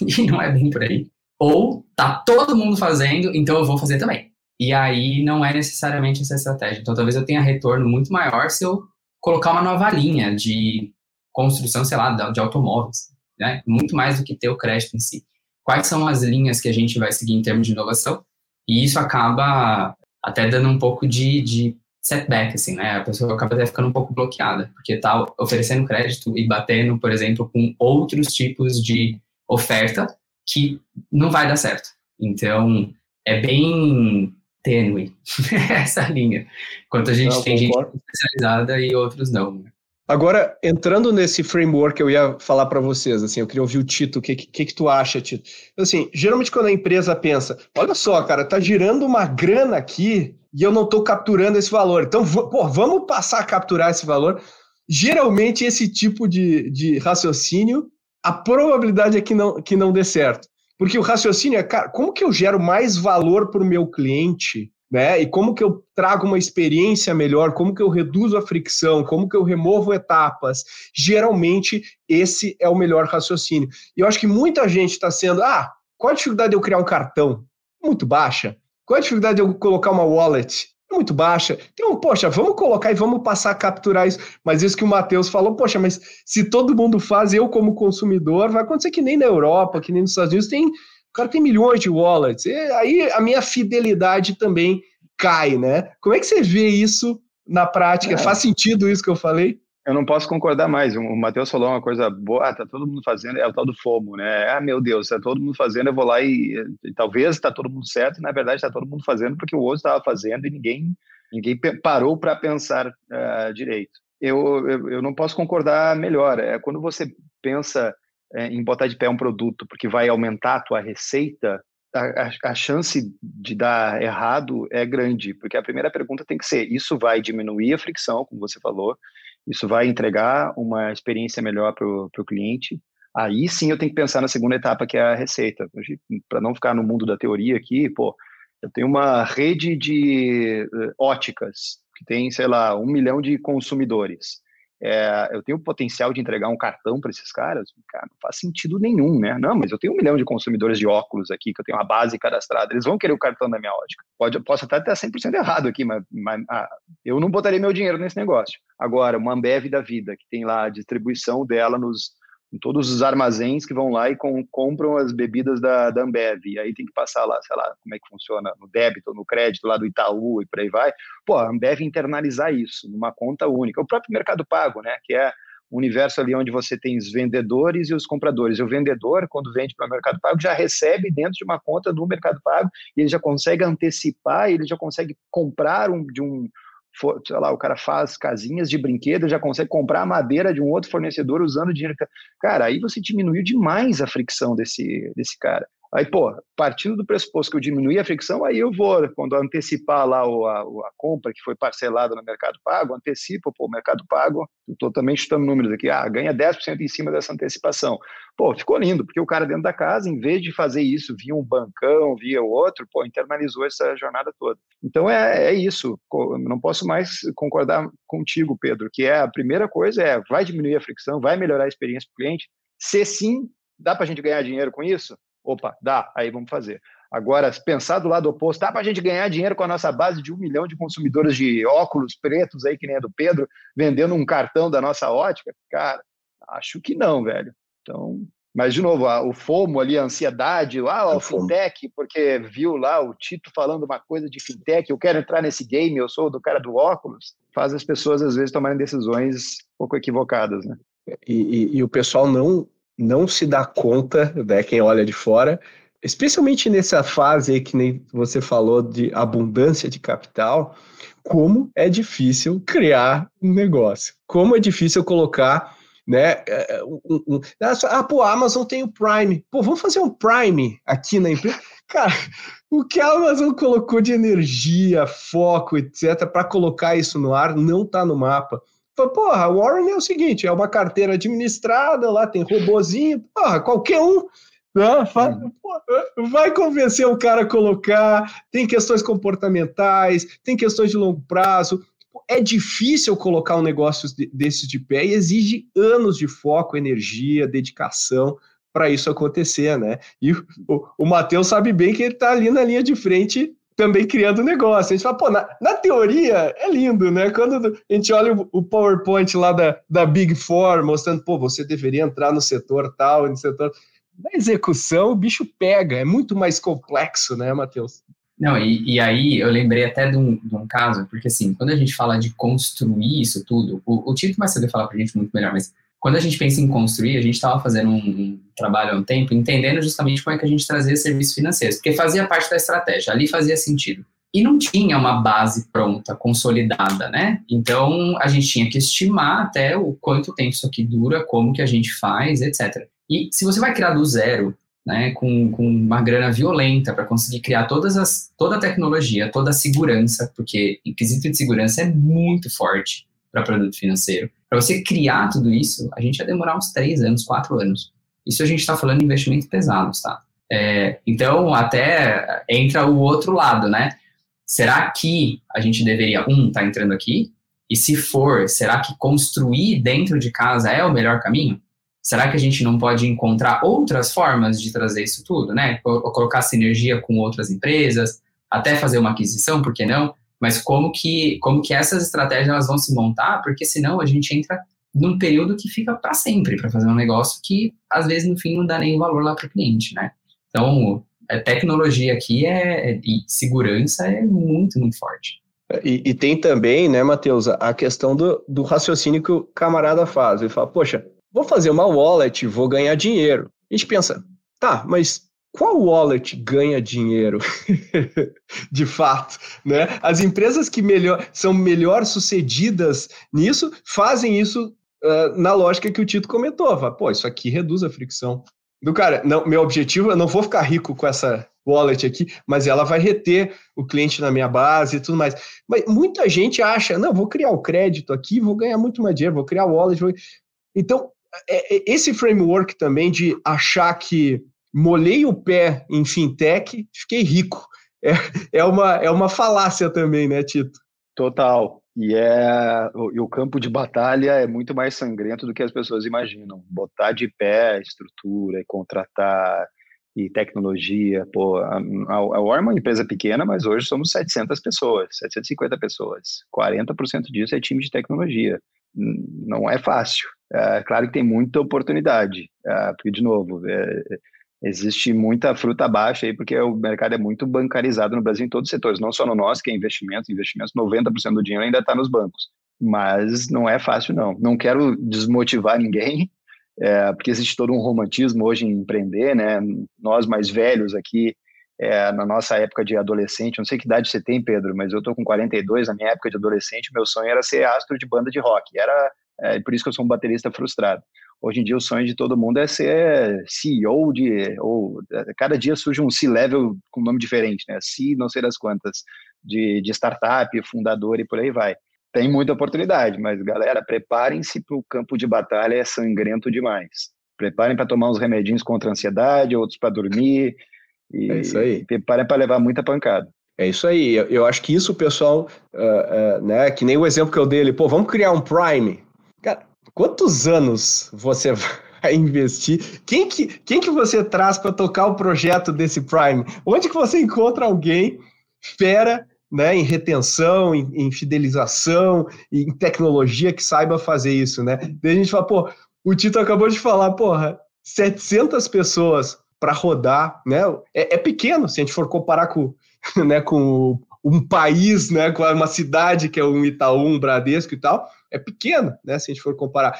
*laughs* E não é bem por aí. Ou tá todo mundo fazendo, então eu vou fazer também. E aí não é necessariamente essa estratégia. Então talvez eu tenha retorno muito maior se eu colocar uma nova linha de construção, sei lá, de automóveis, né? Muito mais do que ter o crédito em si. Quais são as linhas que a gente vai seguir em termos de inovação? E isso acaba até dando um pouco de, de setback, assim, né? A pessoa acaba até ficando um pouco bloqueada, porque está oferecendo crédito e batendo, por exemplo, com outros tipos de oferta que não vai dar certo. Então, é bem tênue *laughs* essa linha. Enquanto a gente não, tem concordo. gente especializada e outros não. Né? Agora, entrando nesse framework, eu ia falar para vocês, assim, eu queria ouvir o Tito, o que, que, que tu acha, Tito? Assim, geralmente quando a empresa pensa, olha só, cara, tá girando uma grana aqui e eu não estou capturando esse valor, então, pô, vamos passar a capturar esse valor. Geralmente, esse tipo de, de raciocínio, a probabilidade é que não, que não dê certo. Porque o raciocínio é, cara, como que eu gero mais valor para o meu cliente né? E como que eu trago uma experiência melhor, como que eu reduzo a fricção, como que eu removo etapas. Geralmente, esse é o melhor raciocínio. E eu acho que muita gente está sendo, ah, qual a dificuldade de eu criar um cartão? Muito baixa. Qual a dificuldade de eu colocar uma wallet? Muito baixa. Então, poxa, vamos colocar e vamos passar a capturar isso. Mas isso que o Matheus falou, poxa, mas se todo mundo faz, eu como consumidor, vai acontecer que nem na Europa, que nem nos Estados Unidos, tem o cara tem milhões de wallets. E aí a minha fidelidade também cai, né? Como é que você vê isso na prática? É. Faz sentido isso que eu falei? Eu não posso concordar mais. O Matheus falou uma coisa boa, ah, tá todo mundo fazendo, é o tal do FOMO, né? Ah, meu Deus, tá todo mundo fazendo, eu vou lá e, e talvez tá todo mundo certo, e na verdade tá todo mundo fazendo porque o outro estava fazendo e ninguém, ninguém parou para pensar uh, direito. Eu, eu, eu, não posso concordar melhor. É quando você pensa é, em botar de pé um produto porque vai aumentar a tua receita, a, a, chance de dar errado é grande, porque a primeira pergunta tem que ser: isso vai diminuir a fricção, como você falou, isso vai entregar uma experiência melhor para o cliente. Aí sim eu tenho que pensar na segunda etapa, que é a receita. Para não ficar no mundo da teoria aqui, pô, eu tenho uma rede de uh, óticas que tem, sei lá, um milhão de consumidores é, eu tenho o potencial de entregar um cartão para esses caras? Cara, não faz sentido nenhum, né? Não, mas eu tenho um milhão de consumidores de óculos aqui, que eu tenho uma base cadastrada, eles vão querer o cartão da minha ótica. Pode, posso até estar 100% errado aqui, mas, mas ah, eu não botaria meu dinheiro nesse negócio. Agora, uma Ambev da vida, que tem lá a distribuição dela nos, em todos os armazéns que vão lá e com, compram as bebidas da, da Ambev. E aí tem que passar lá, sei lá, como é que funciona, no débito, no crédito lá do Itaú e por aí vai. Pô, a Ambev internalizar isso numa conta única. O próprio Mercado Pago, né, que é o universo ali onde você tem os vendedores e os compradores. E o vendedor, quando vende para o Mercado Pago, já recebe dentro de uma conta do Mercado Pago e ele já consegue antecipar, ele já consegue comprar um, de um for, sei lá, o cara faz casinhas de brinquedo, já consegue comprar madeira de um outro fornecedor usando dinheiro. Cara, aí você diminuiu demais a fricção desse, desse cara. Aí, pô, partindo do pressuposto que eu diminuí a fricção, aí eu vou, quando antecipar lá o, a, a, compra que foi parcelada no Mercado Pago, antecipo, pô, o Mercado Pago, estou também chutando números aqui, ah, ganha 10% em cima dessa antecipação. Pô, ficou lindo, porque o cara dentro da casa, em vez de fazer isso via um bancão, via o outro, pô, internalizou essa jornada toda. Então é, é isso, não posso mais concordar contigo, Pedro, que é a primeira coisa é, vai diminuir a fricção, vai melhorar a experiência do cliente, se sim, dá para a gente ganhar dinheiro com isso? Opa, dá, aí vamos fazer. Agora, pensar do lado oposto, dá para a gente ganhar dinheiro com a nossa base de um milhão de consumidores de óculos pretos aí, que nem a do Pedro, vendendo um cartão da nossa ótica? Cara, acho que não, velho. Então, mas, de novo, o FOMO ali, a ansiedade, ah, o, fintech, porque viu lá o Tito falando uma coisa de fintech, eu quero entrar nesse game, eu sou do cara do óculos, faz as pessoas, às vezes, tomarem decisões um pouco equivocadas, né? E, e, e o pessoal não não se dá conta, né, quem olha de fora, especialmente nessa fase aí que nem você falou de abundância de capital, como é difícil criar um negócio, como é difícil colocar, né, é, um, um, ah, pô, a Amazon tem o Prime, pô, vamos fazer um Prime aqui na empresa, cara, o que a Amazon colocou de energia, foco, etc, para colocar isso no ar, não está no mapa Porra, o Warren é o seguinte: é uma carteira administrada, lá tem robozinho, porra, qualquer um né? Uhum. Vai convencer o cara a colocar, tem questões comportamentais, tem questões de longo prazo. É difícil colocar um negócio desses de pé e exige anos de foco, energia, dedicação para isso acontecer, né? E o, o Matheus sabe bem que ele está ali na linha de frente também criando negócio. A gente fala, pô, na, na, teoria é lindo, né? Quando a gente olha o, o, PowerPoint lá da, da Big Four, mostrando, pô, você deveria entrar no setor tal, no setor. Na execução, o bicho pega, é muito mais complexo, né, Matheus? Não, e, e, aí eu lembrei até de um, de um, caso, porque assim, quando a gente fala de construir isso tudo, o, o Tito vai saber falar pra gente muito melhor, mas quando a gente pensa em construir, a gente estava fazendo um, trabalho há um tempo, entendendo justamente como é que a gente trazia serviços financeiros, porque fazia parte da estratégia, ali fazia sentido. E não tinha uma base pronta, consolidada, né? Então a gente tinha que estimar até o quanto tempo isso aqui dura, como que a gente faz, etc. E se você vai criar do zero, né, com, com uma grana violenta para conseguir criar todas as, toda a tecnologia, toda a segurança, porque o quesito de segurança é muito forte para produto financeiro. Para você criar tudo isso, a gente ia demorar uns três anos, quatro anos. Isso a gente está falando de investimentos pesados, tá? É, então, até entra o outro lado, né? Será que a gente deveria, um, tá entrando aqui? E se for, será que construir dentro de casa é o melhor caminho? Será que a gente não pode encontrar outras formas de trazer isso tudo, né? Colocar sinergia com outras empresas, até fazer uma aquisição, por que não? Mas como que, como que essas estratégias elas vão se montar? Porque senão a gente entra num período que fica para sempre para fazer um negócio que às vezes no fim não dá nem valor lá para o cliente, né? Então, a tecnologia aqui é, e segurança é muito, muito forte. E, e tem também, né, Matheus, a questão do, do raciocínio que o camarada faz. Ele fala, poxa, vou fazer uma wallet, vou ganhar dinheiro. A gente pensa, tá, mas qual wallet ganha dinheiro *laughs* de fato, né? As empresas que melhor, são melhor sucedidas nisso fazem isso uh, na lógica que o Tito comentou. Fala, Pô, isso aqui reduz a fricção. Do cara, não, meu objetivo, eu não vou ficar rico com essa wallet aqui, mas ela vai reter o cliente na minha base e tudo mais. Mas muita gente acha, não, vou criar o crédito aqui, vou ganhar muito mais dinheiro, vou criar o wallet. Vou... Então, é, é, esse framework também de achar que molhei o pé em fintech, fiquei rico. *laughs* É, é, uma, é uma falácia também, né, Tito? Total. E, é, e o campo de batalha é muito mais sangrento do que as pessoas imaginam. Botar de pé estrutura, contratar e tecnologia. Pô, a, a, a War é uma empresa pequena, mas hoje somos 700 pessoas, 750 pessoas. 40% disso é time de tecnologia. Não é fácil. É, claro que tem muita oportunidade, é, porque, de novo, é, existe muita fruta baixa aí, porque o mercado é muito bancarizado no Brasil em todos os setores, não só no nosso, que é investimentos, investimentos, 90% do dinheiro ainda está nos bancos. Mas não é fácil, não. Não quero desmotivar ninguém, *laughs* é, porque existe todo um romantismo hoje em empreender, né? Nós mais velhos aqui, é, na nossa época de adolescente, não sei que idade você tem, Pedro, mas eu tô com 42, na minha época de adolescente, meu sonho era ser astro de banda de rock. Era é, por isso que eu sou um baterista frustrado. Hoje em dia o sonho de todo mundo é ser CEO de, ou é, cada dia surge um C-level com nome diferente, né? C, não sei das quantas, de, de startup, fundador e por aí vai. Tem muita oportunidade, mas galera, preparem-se para o campo de batalha, é sangrento demais. Preparem para tomar uns remedinhos contra a ansiedade, outros para dormir. E é isso aí. Preparem para levar muita pancada. É isso aí. Eu, eu acho que isso o pessoal, uh, uh, né? Que nem o exemplo que eu dei, ele, pô, vamos criar um Prime. Cara, quantos anos você *laughs* vai investir? Quem que, quem que você traz para tocar o projeto desse Prime? Onde que você encontra alguém fera né, em retenção, em, em, fidelização, em tecnologia que saiba fazer isso, né? Daí a gente fala, pô, o Tito acabou de falar, porra, 700 pessoas para rodar, né? É, é, pequeno se a gente for comparar com, *laughs* né, com um país, né, com uma cidade que é um Itaú, um Bradesco e tal, é pequeno, né, se a gente for comparar.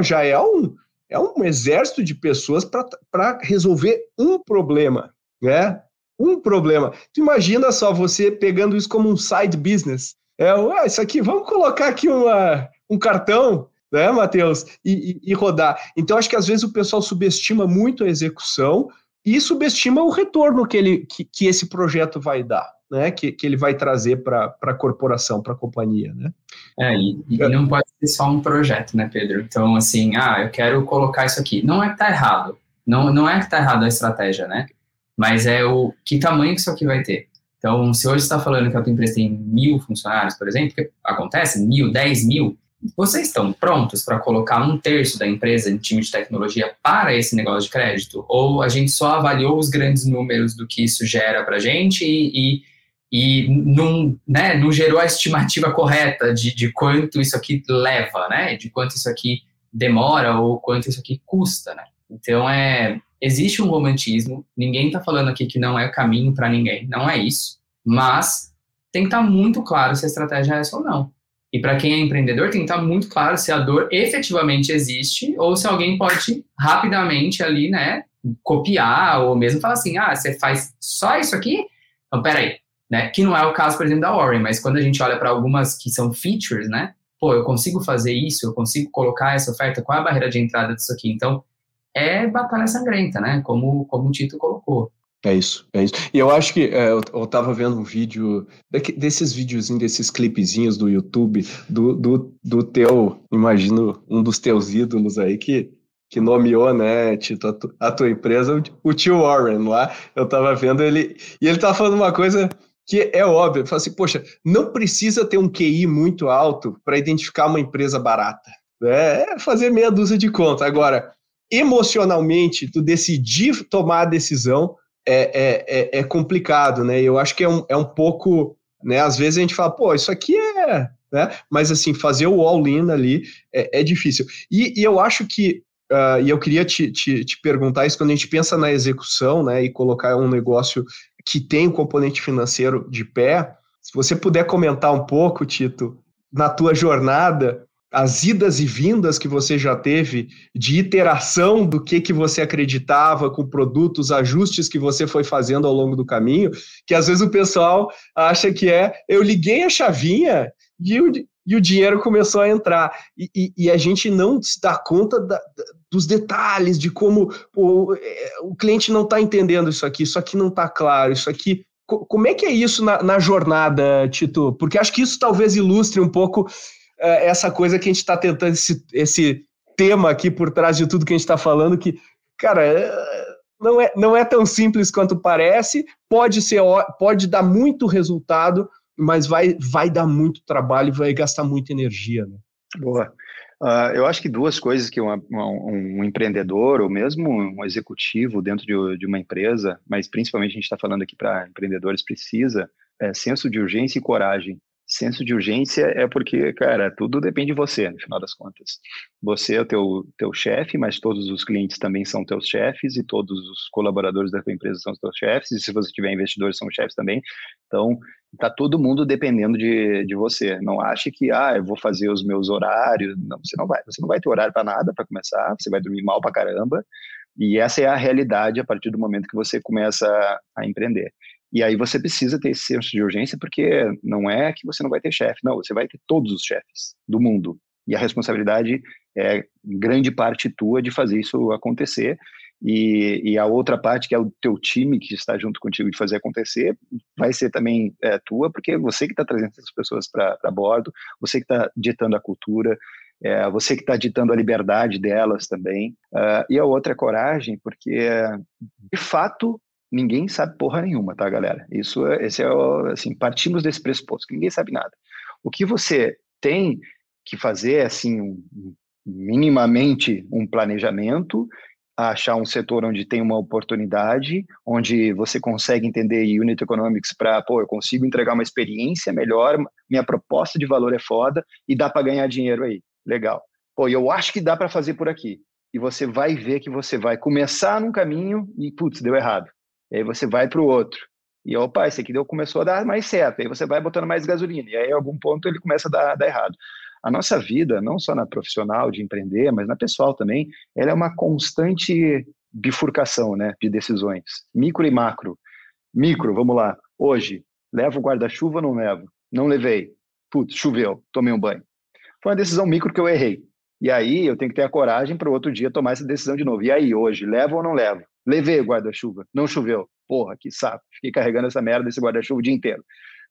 Já é um, é um exército de pessoas para resolver um problema, né? Um problema. Tu imagina só você pegando isso como um side business. É, ué, isso aqui, vamos colocar aqui uma, um cartão, né, Matheus, e, e, e rodar. Então, acho que às vezes o pessoal subestima muito a execução e subestima o retorno que, ele, que, que esse projeto vai dar. Né, que, que ele vai trazer para a corporação, para a companhia, né? É, e, e, não pode ser só um projeto, né, Pedro? Então, assim, ah, eu quero colocar isso aqui. Não é que tá errado, não, não é que tá errado a estratégia, né? Mas é o que tamanho que isso aqui vai ter. Então, se hoje está falando que a tua empresa tem mil funcionários, por exemplo, que acontece, mil, dez mil, vocês estão prontos para colocar um terço da empresa em time de tecnologia para esse negócio de crédito? Ou a gente só avaliou os grandes números do que isso gera para a gente e, e, e não, né, não gerou a estimativa correta de, de quanto isso aqui leva, né? De quanto isso aqui demora ou quanto isso aqui custa, né? Então, é, existe um romantismo, ninguém está falando aqui que não é caminho para ninguém, não é isso, mas tem que estar tá muito claro se a estratégia é essa ou não. E para quem é empreendedor, tem que estar muito claro se a dor efetivamente existe ou se alguém pode rapidamente ali, né, copiar ou mesmo falar assim, ah, você faz só isso aqui? Então, peraí, né, que não é o caso, por exemplo, da Warren, mas quando a gente olha para algumas que são features, né, pô, eu consigo fazer isso, eu consigo colocar essa oferta, qual é a barreira de entrada disso aqui? Então, é batalha sangrenta, né, como, como o Tito colocou. É isso, é isso. E eu acho que é, eu, eu tava vendo um vídeo, desses videozinhos, desses clipezinhos do YouTube, do, do, do teu, imagino, um dos teus ídolos aí que, que nomeou, né, Tito, a, tu, a tua empresa, o, tio Warren lá, eu tava vendo ele, e ele tava falando uma coisa que é óbvio, fala assim, poxa, não precisa ter um QI muito alto para identificar uma empresa barata, né? é fazer meia dúzia de conta. Agora, emocionalmente, tu decidir tomar a decisão é, é, é, é, complicado, né? Eu acho que é um, é um pouco, né? Às vezes a gente fala, pô, isso aqui é, né? Mas assim, fazer o all-in ali é, é difícil. E, e, eu acho que, uh, e eu queria te, te, te, perguntar isso, quando a gente pensa na execução, né? E colocar um negócio que tem o um componente financeiro de pé, se você puder comentar um pouco, Tito, na tua jornada, as idas e vindas que você já teve de iteração do que, que você acreditava com produtos, ajustes que você foi fazendo ao longo do caminho, que às vezes o pessoal acha que é eu liguei a chavinha e o, e o dinheiro começou a entrar. E, e, e a gente não se dá conta da, dos detalhes, de como pô, é, o cliente não está entendendo isso aqui, isso aqui não está claro, isso aqui como é que é isso na, na, jornada, Tito? Porque acho que isso talvez ilustre um pouco é, essa coisa que a gente está tentando, esse, esse tema aqui por trás de tudo que a gente está falando, que, cara, é, não é, não é tão simples quanto parece, pode ser, pode dar muito resultado, mas vai, vai dar muito trabalho vai gastar muita energia. Né? Boa. Uh, eu acho que duas coisas que uma, um empreendedor ou mesmo um executivo dentro de, de uma empresa, mas principalmente a gente está falando aqui para empreendedores, precisa é senso de urgência e coragem senso de urgência é porque, cara, tudo depende de você, no final das contas. Você é o teu, teu chefe, mas todos os clientes também são teus chefes e todos os colaboradores da tua empresa são teus chefes, e se você tiver investidores, são chefes também. Então, tá todo mundo dependendo de, de você. Não ache que, ah, eu vou fazer os meus horários. Não, você não vai. Você não vai ter horário para nada para começar, você vai dormir mal para caramba. E essa é a realidade a partir do momento que você começa a empreender. E aí você precisa ter esse senso de urgência, porque não é que você não vai ter chefe, não, você vai ter todos os chefes do mundo. E a responsabilidade é grande parte tua de fazer isso acontecer. E, e a outra parte, que é o teu time que está junto contigo de fazer acontecer, vai ser também é, tua, porque você que está trazendo essas pessoas para bordo, você que está ditando a cultura, é, você que está ditando a liberdade delas também. Uh, e a outra é coragem, porque, de fato, ninguém sabe porra nenhuma, tá, galera? Isso é, esse é o, assim, partimos desse pressuposto, que ninguém sabe nada. O que você tem que fazer é, assim, um, minimamente um planejamento, achar um setor onde tem uma oportunidade, onde você consegue entender unit economics para, pô, eu consigo entregar uma experiência melhor, minha proposta de valor é foda e dá para ganhar dinheiro aí. Legal. Pô, eu acho que dá para fazer por aqui. E você vai ver que você vai começar num caminho e, putz, deu errado. E aí você vai para o outro. E opa, esse aqui deu, começou a dar mais certo. Aí você vai botando mais gasolina. E aí, em algum ponto, ele começa a dar, dar errado. A nossa vida, não só na profissional de empreender, mas na pessoal também, ela é uma constante bifurcação né, de decisões, micro e macro. Micro, vamos lá. Hoje, levo o guarda-chuva ou não levo? Não levei. Putz, choveu, tomei um banho. Foi uma decisão micro que eu errei. E aí eu tenho que ter a coragem para o outro dia tomar essa decisão de novo. E aí, hoje, levo ou não levo? Levei o guarda-chuva, não choveu. porra, que saco, fiquei carregando essa merda, esse guarda-chuva o dia inteiro.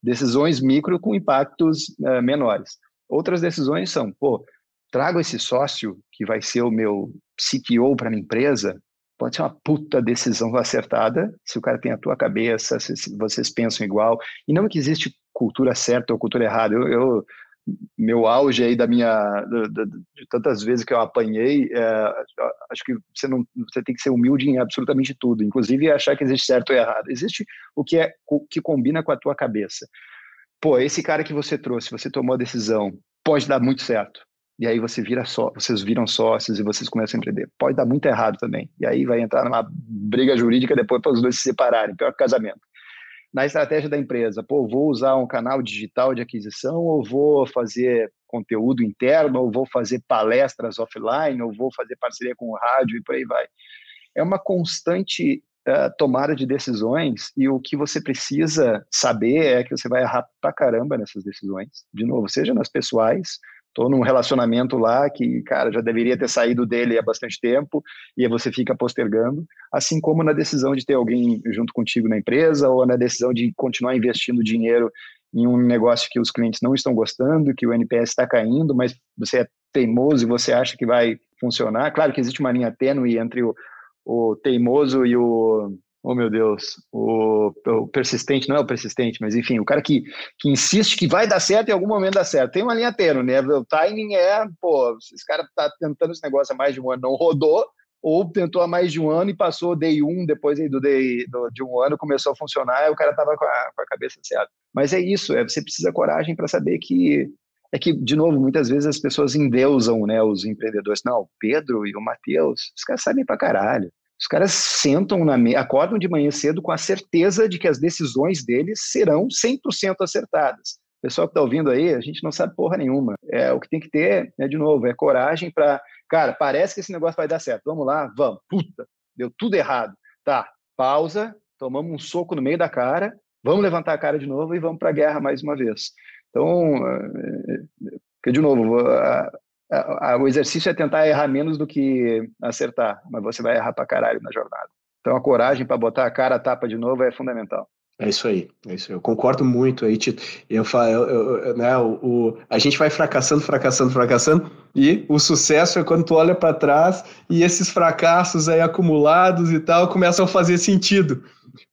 Decisões micro com impactos uh, menores. Outras decisões são, pô, trago esse sócio que vai ser o meu CTO para minha empresa, pode ser uma puta decisão acertada, se o cara tem a tua cabeça, se, vocês pensam igual, e não que existe cultura certa ou cultura errada. Eu, eu meu auge aí da minha de, tantas vezes que eu apanhei, é, acho que você não você tem que ser humilde em absolutamente tudo, inclusive achar que existe certo ou errado. Existe o que é o que combina com a tua cabeça. Pô, esse cara que você trouxe, você tomou a decisão, pode dar muito certo e aí você vira só, vocês viram sócios e vocês começam a empreender. Pode dar muito errado também. E aí vai entrar numa briga jurídica depois para os dois se separarem, pior que casamento. Na estratégia da empresa, pô, vou usar um canal digital de aquisição ou vou fazer conteúdo interno, ou vou fazer palestras offline, ou vou fazer parceria com o rádio e por aí vai. É uma constante uh, tomada de decisões e o que você precisa saber é que você vai errar pra caramba nessas decisões. De novo, seja nas pessoais, Estou num relacionamento lá que, cara, já deveria ter saído dele há bastante tempo e você fica postergando, assim como na decisão de ter alguém junto contigo na empresa ou na decisão de continuar investindo dinheiro em um negócio que os clientes não estão gostando, que o NPS está caindo, mas você é teimoso e você acha que vai funcionar. Claro que existe uma linha tênue entre o, o teimoso e o oh meu Deus, o, o, persistente, não é o persistente, mas enfim, o cara que, que insiste que vai dar certo e em algum momento dá certo. Tem uma linha tênue, né? O timing é, pô, esse cara tá tentando esse negócio há mais de um ano, não rodou, ou tentou há mais de um ano e passou day um, depois do day do, de um ano começou a funcionar e o cara tava com a, com a cabeça certa. Mas é isso, é, você precisa coragem para saber que é que, de novo, muitas vezes as pessoas endeusam né, os empreendedores. Não, o Pedro e o Matheus, os caras sabem pra caralho. Os caras sentam na me... acordam de manhã cedo com a certeza de que as decisões deles serão 100% acertadas. O pessoal que está ouvindo aí, a gente não sabe porra nenhuma. É, o que tem que ter, né, de novo, é coragem para. Cara, parece que esse negócio vai dar certo. Vamos lá, vamos. Puta, deu tudo errado. Tá, pausa, tomamos um soco no meio da cara, vamos levantar a cara de novo e vamos para a guerra mais uma vez. Então, é, é, porque, de novo, o exercício é tentar errar menos do que acertar, mas você vai errar pra caralho na jornada. Então a coragem para botar a cara a tapa de novo é fundamental. É isso aí, é isso aí. Eu concordo muito aí, Tito. Eu falo, né, o, o, a gente vai fracassando, fracassando, fracassando, e o sucesso é quando tu olha para trás e esses fracassos aí acumulados e tal começam a fazer sentido.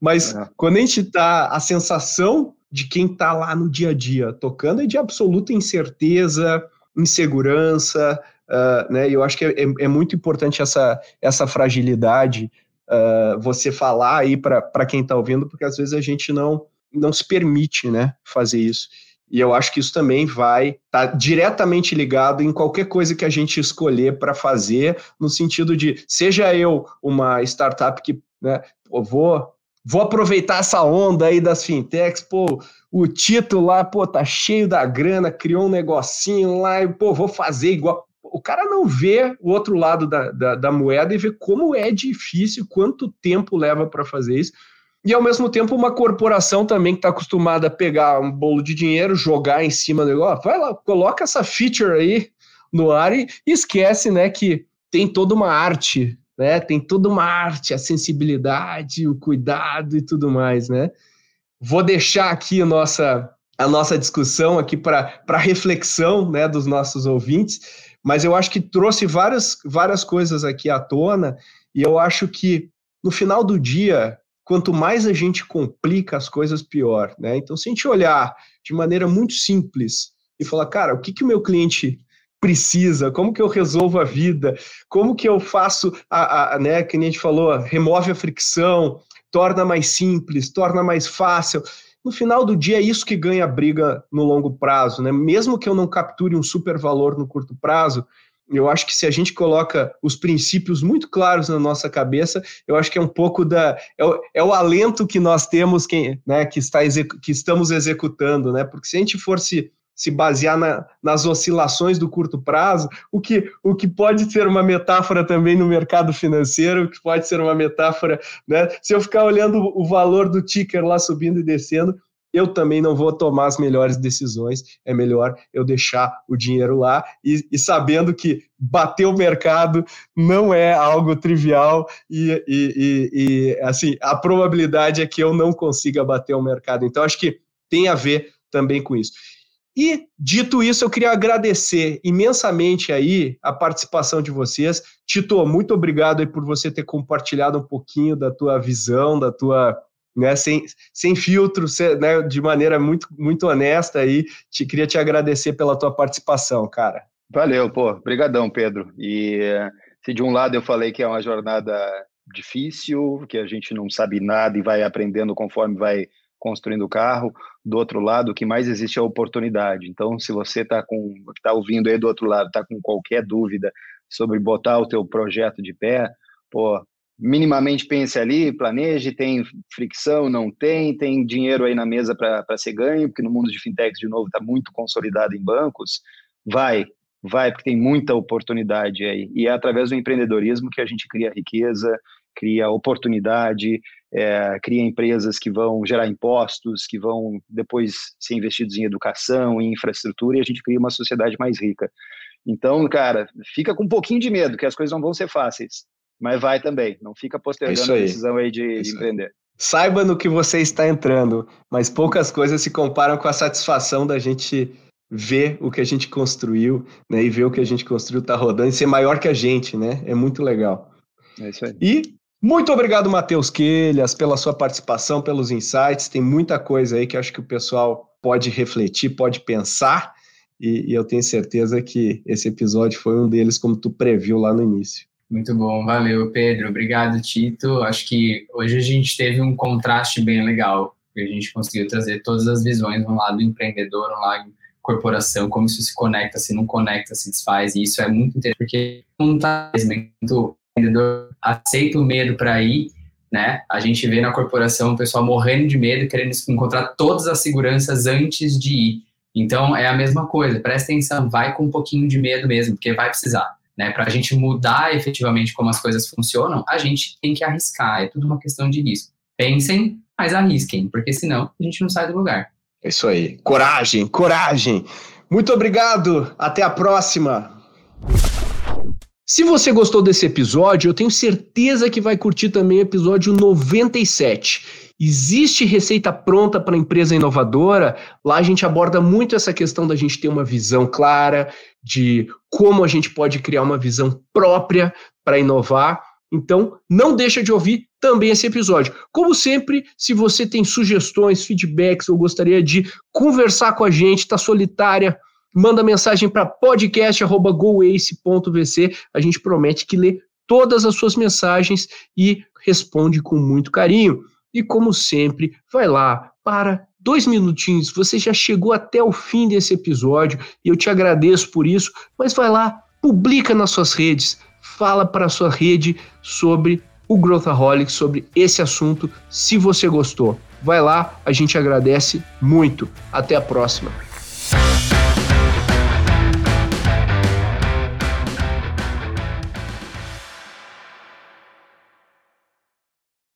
Mas é. quando a gente tá, a sensação de quem tá lá no dia a dia tocando é de absoluta incerteza, insegurança, uh, né? E eu acho que é, é, é, muito importante essa, essa fragilidade uh, você falar aí para quem está ouvindo, porque às vezes a gente não, não se permite né, fazer isso. E eu acho que isso também vai estar tá diretamente ligado em qualquer coisa que a gente escolher para fazer, no sentido de, seja eu uma startup que né, vou vou aproveitar essa onda aí das fintechs, pô, o título lá, pô, tá cheio da grana, criou um negocinho lá, e, pô, vou fazer igual. O cara não vê o outro lado da, da, da moeda e vê como é difícil, quanto tempo leva para fazer isso. E ao mesmo tempo, uma corporação também que está acostumada a pegar um bolo de dinheiro, jogar em cima do negócio, vai lá, coloca essa feature aí no ar e esquece, né, que tem toda uma arte né? Tem toda uma arte, a sensibilidade, o cuidado e tudo mais, né? Vou deixar aqui a nossa, a nossa discussão aqui para reflexão né, dos nossos ouvintes, mas eu acho que trouxe várias, várias coisas aqui à tona, e eu acho que no final do dia, quanto mais a gente complica as coisas, pior. Né? Então, se a gente olhar de maneira muito simples e falar, cara, o que, que o meu cliente precisa, como que eu resolvo a vida, como que eu faço, a, a, né, que a gente falou, remove a fricção, torna mais simples, torna mais fácil. No final do dia é isso que ganha a briga no longo prazo, né? Mesmo que eu não capture um super valor no curto prazo, eu acho que se a gente coloca os princípios muito claros na nossa cabeça, eu acho que é um pouco da é o, é o alento que nós temos que, né, que, está que estamos executando, né? Porque se a gente fosse se basear na, nas oscilações do curto prazo, o que, o que pode ser uma metáfora também no mercado financeiro, o que pode ser uma metáfora, né? Se eu ficar olhando o valor do ticker lá subindo e descendo, eu também não vou tomar as melhores decisões. É melhor eu deixar o dinheiro lá e, e sabendo que bater o mercado não é algo trivial e, e, e, assim a probabilidade é que eu não consiga bater o mercado. Então acho que tem a ver também com isso. E, dito isso, eu queria agradecer imensamente aí a participação de vocês. Tito, muito obrigado aí por você ter compartilhado um pouquinho da tua visão, da tua, né, sem, sem filtro, né, de maneira muito, muito honesta aí. Te, queria te agradecer pela tua participação, cara. Valeu, pô. Obrigadão, Pedro. E se de um lado eu falei que é uma jornada difícil, que a gente não sabe nada e vai aprendendo conforme vai construindo o carro, do outro lado, o que mais existe é oportunidade. Então, se você está com, está ouvindo aí do outro lado, está com qualquer dúvida sobre botar o teu projeto de pé, pô, minimamente pense ali, planeje, tem fricção, não tem, tem dinheiro aí na mesa para ser ganho, porque no mundo de fintechs, de novo, está muito consolidado em bancos, vai, vai, porque tem muita oportunidade aí. E é através do empreendedorismo que a gente cria riqueza, cria oportunidade, é, cria empresas que vão gerar impostos, que vão depois ser investidos em educação, em infraestrutura, e a gente cria uma sociedade mais rica. Então, cara, fica com um pouquinho de medo, que as coisas não vão ser fáceis, mas vai também, não fica postergando a decisão aí de, de empreender. Saiba no que você está entrando, mas poucas coisas se comparam com a satisfação da gente ver o que a gente construiu, né, e ver o que a gente construiu tá rodando e ser maior que a gente, né? É muito legal. É isso aí. E muito obrigado, Matheus Quelhas, pela sua participação, pelos insights. Tem muita coisa aí que acho que o pessoal pode refletir, pode pensar, e, e, eu tenho certeza que esse episódio foi um deles, como tu previu lá no início. Muito bom, valeu, Pedro. Obrigado, Tito. Acho que hoje a gente teve um contraste bem legal, a gente conseguiu trazer todas as visões, um lado empreendedor, um lado corporação, como isso se conecta, se não conecta, se desfaz, e isso é muito interessante, porque não está empreendedor aceita o medo para ir, né? A gente vê na corporação o pessoal morrendo de medo, querendo encontrar todas as seguranças antes de ir. Então é a mesma coisa, presta atenção, vai com um pouquinho de medo mesmo, porque vai precisar. Né, para a gente mudar efetivamente como as coisas funcionam, a gente tem que arriscar, é tudo uma questão de risco. Pensem, mas arrisquem, porque senão a gente não sai do lugar. É isso aí. Coragem, coragem. Muito obrigado. Até a próxima. Se você gostou desse episódio, eu tenho certeza que vai curtir também o episódio 97. Existe receita pronta para empresa inovadora? Lá a gente aborda muito essa questão da gente ter uma visão clara de como a gente pode criar uma visão própria para inovar. Então, não deixa de ouvir também esse episódio. Como sempre, se você tem sugestões, feedbacks ou gostaria de conversar com a gente, está solitária, manda mensagem para podcast@goace.vc. A gente promete que lê todas as suas mensagens e responde com muito carinho. E como sempre, vai lá para dois minutinhos. Você já chegou até o fim desse episódio e eu te agradeço por isso. Mas vai lá, publica nas suas redes, fala para a sua rede sobre o Growthaholic, sobre esse assunto, se você gostou. Vai lá, a gente agradece muito. Até a próxima.